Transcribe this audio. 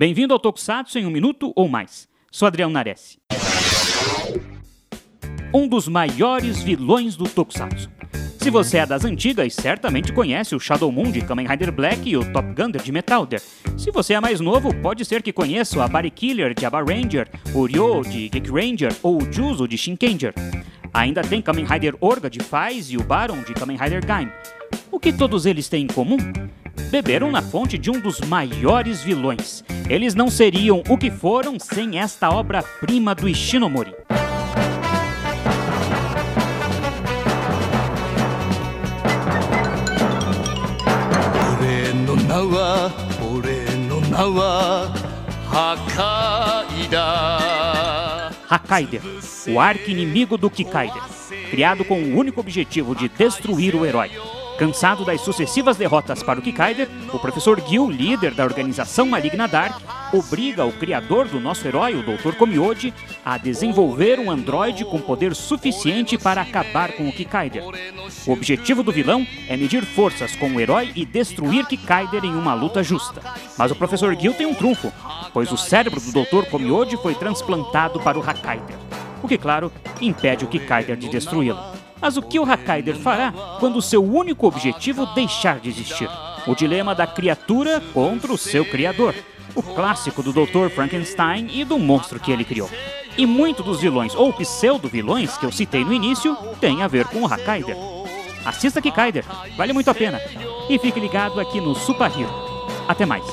Bem-vindo ao Tokusatsu em um minuto ou mais. Sou Adriano Nares. Um dos maiores vilões do Tokusatsu. Se você é das antigas, certamente conhece o Shadow Moon de Kamen Rider Black e o Top Gunner de Metalder. Se você é mais novo, pode ser que conheça o Abari Killer de Aba Ranger, o Ryo de Geek Ranger ou o Juzo de Shinkenger. Ainda tem Kamen Rider Orga de Faiz e o Baron de Kamen Rider Gaim. O que todos eles têm em comum? Beberam na fonte de um dos maiores vilões. Eles não seriam o que foram sem esta obra-prima do Ishinomori. Hakaider, o arqui-inimigo do Kikaider, criado com o único objetivo de destruir o herói. Cansado das sucessivas derrotas para o Kikaider, o professor Gil, líder da organização maligna Dark, obriga o criador do nosso herói, o Dr. Komioji, a desenvolver um androide com poder suficiente para acabar com o Kikaider. O objetivo do vilão é medir forças com o herói e destruir Kikaider em uma luta justa. Mas o professor Gil tem um trunfo, pois o cérebro do Dr. Komioji foi transplantado para o Hakaider, o que, claro, impede o Kikaider de destruí-lo. Mas o que o Hakaider fará quando seu único objetivo deixar de existir? O dilema da criatura contra o seu criador. O clássico do Dr. Frankenstein e do monstro que ele criou. E muito dos vilões ou pseudo-vilões que eu citei no início tem a ver com o Hakaider. Assista Kikaider, vale muito a pena. E fique ligado aqui no Super Hero. Até mais.